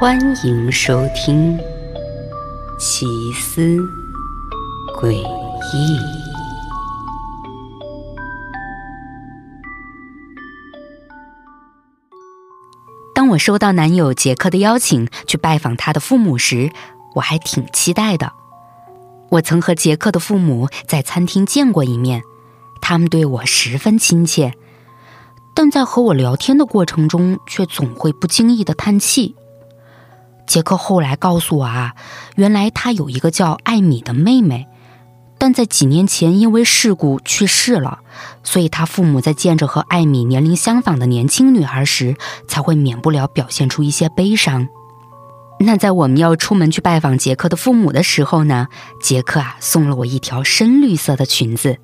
欢迎收听《奇思诡异》。当我收到男友杰克的邀请去拜访他的父母时，我还挺期待的。我曾和杰克的父母在餐厅见过一面，他们对我十分亲切，但在和我聊天的过程中，却总会不经意的叹气。杰克后来告诉我啊，原来他有一个叫艾米的妹妹，但在几年前因为事故去世了，所以他父母在见着和艾米年龄相仿的年轻女孩时，才会免不了表现出一些悲伤。那在我们要出门去拜访杰克的父母的时候呢，杰克啊送了我一条深绿色的裙子，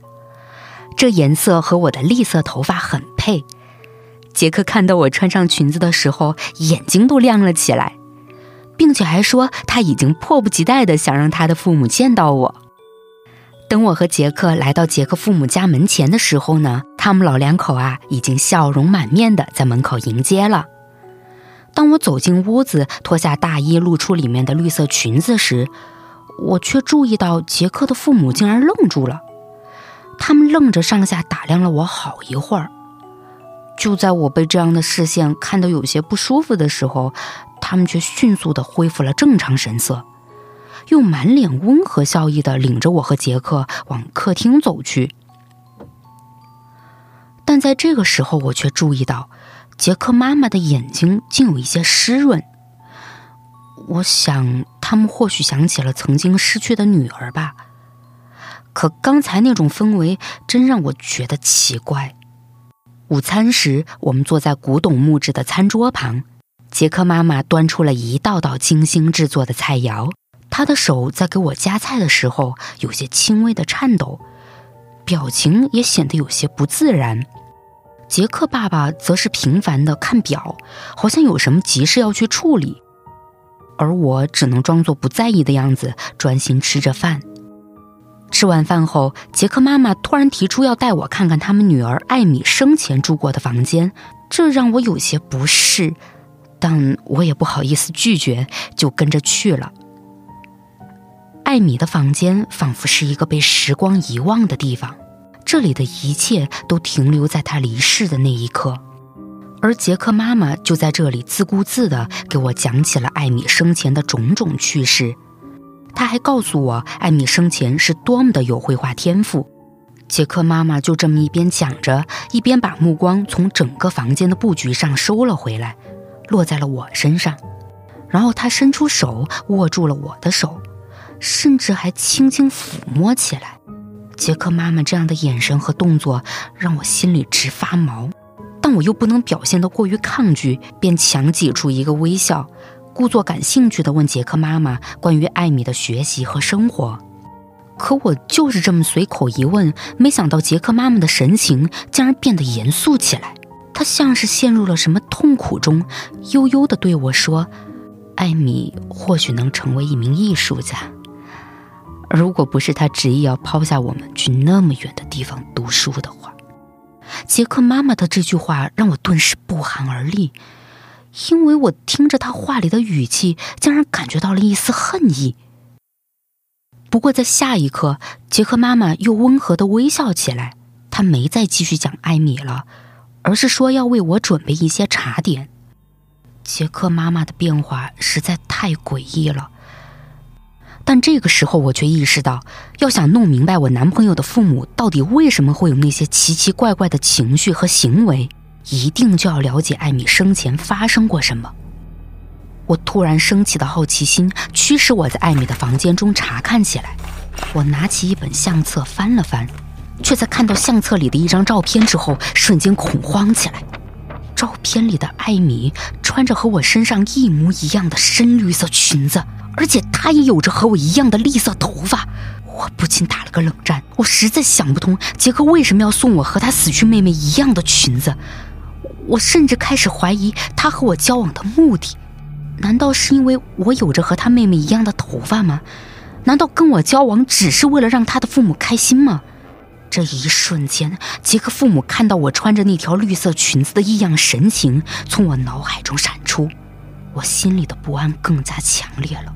这颜色和我的栗色头发很配。杰克看到我穿上裙子的时候，眼睛都亮了起来。并且还说他已经迫不及待的想让他的父母见到我。等我和杰克来到杰克父母家门前的时候呢，他们老两口啊已经笑容满面的在门口迎接了。当我走进屋子，脱下大衣，露出里面的绿色裙子时，我却注意到杰克的父母竟然愣住了。他们愣着上下打量了我好一会儿。就在我被这样的视线看得有些不舒服的时候。他们却迅速地恢复了正常神色，又满脸温和笑意地领着我和杰克往客厅走去。但在这个时候，我却注意到杰克妈妈的眼睛竟有一些湿润。我想，他们或许想起了曾经失去的女儿吧。可刚才那种氛围真让我觉得奇怪。午餐时，我们坐在古董木质的餐桌旁。杰克妈妈端出了一道道精心制作的菜肴，她的手在给我夹菜的时候有些轻微的颤抖，表情也显得有些不自然。杰克爸爸则是频繁的看表，好像有什么急事要去处理，而我只能装作不在意的样子，专心吃着饭。吃完饭后，杰克妈妈突然提出要带我看看他们女儿艾米生前住过的房间，这让我有些不适。但我也不好意思拒绝，就跟着去了。艾米的房间仿佛是一个被时光遗忘的地方，这里的一切都停留在她离世的那一刻，而杰克妈妈就在这里自顾自地给我讲起了艾米生前的种种趣事。他还告诉我，艾米生前是多么的有绘画天赋。杰克妈妈就这么一边讲着，一边把目光从整个房间的布局上收了回来。落在了我身上，然后他伸出手握住了我的手，甚至还轻轻抚摸起来。杰克妈妈这样的眼神和动作让我心里直发毛，但我又不能表现得过于抗拒，便强挤出一个微笑，故作感兴趣地问杰克妈妈关于艾米的学习和生活。可我就是这么随口一问，没想到杰克妈妈的神情竟然变得严肃起来。他像是陷入了什么痛苦中，悠悠地对我说：“艾米或许能成为一名艺术家，如果不是他执意要抛下我们去那么远的地方读书的话。”杰克妈妈的这句话让我顿时不寒而栗，因为我听着他话里的语气，竟然感觉到了一丝恨意。不过在下一刻，杰克妈妈又温和地微笑起来，她没再继续讲艾米了。而是说要为我准备一些茶点。杰克妈妈的变化实在太诡异了，但这个时候我却意识到，要想弄明白我男朋友的父母到底为什么会有那些奇奇怪怪的情绪和行为，一定就要了解艾米生前发生过什么。我突然升起的好奇心驱使我在艾米的房间中查看起来。我拿起一本相册翻了翻。却在看到相册里的一张照片之后，瞬间恐慌起来。照片里的艾米穿着和我身上一模一样的深绿色裙子，而且她也有着和我一样的栗色头发。我不禁打了个冷战，我实在想不通杰克为什么要送我和他死去妹妹一样的裙子。我甚至开始怀疑他和我交往的目的，难道是因为我有着和他妹妹一样的头发吗？难道跟我交往只是为了让他的父母开心吗？这一瞬间，杰克父母看到我穿着那条绿色裙子的异样神情从我脑海中闪出，我心里的不安更加强烈了。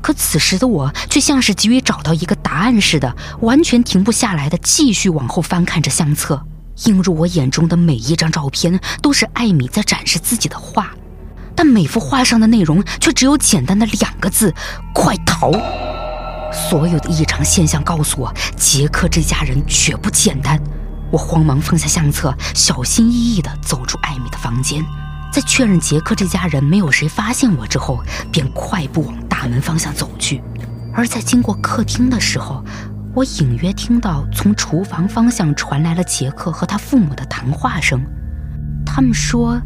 可此时的我却像是急于找到一个答案似的，完全停不下来的继续往后翻看着相册。映入我眼中的每一张照片都是艾米在展示自己的画，但每幅画上的内容却只有简单的两个字：快逃！所有的异常现象告诉我，杰克这家人绝不简单。我慌忙放下相册，小心翼翼地走出艾米的房间。在确认杰克这家人没有谁发现我之后，便快步往大门方向走去。而在经过客厅的时候，我隐约听到从厨房方向传来了杰克和他父母的谈话声。他们说，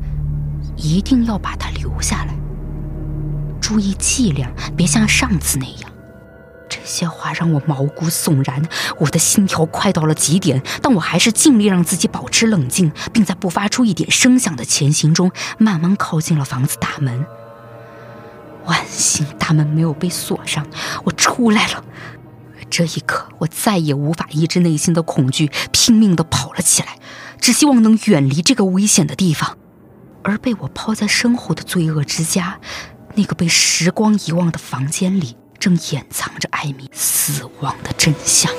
一定要把他留下来，注意剂量，别像上次那样。这些话让我毛骨悚然，我的心跳快到了极点，但我还是尽力让自己保持冷静，并在不发出一点声响的前行中，慢慢靠近了房子大门。万幸，大门没有被锁上，我出来了。这一刻，我再也无法抑制内心的恐惧，拼命地跑了起来，只希望能远离这个危险的地方。而被我抛在身后的罪恶之家，那个被时光遗忘的房间里。正掩藏着艾米死亡的真相。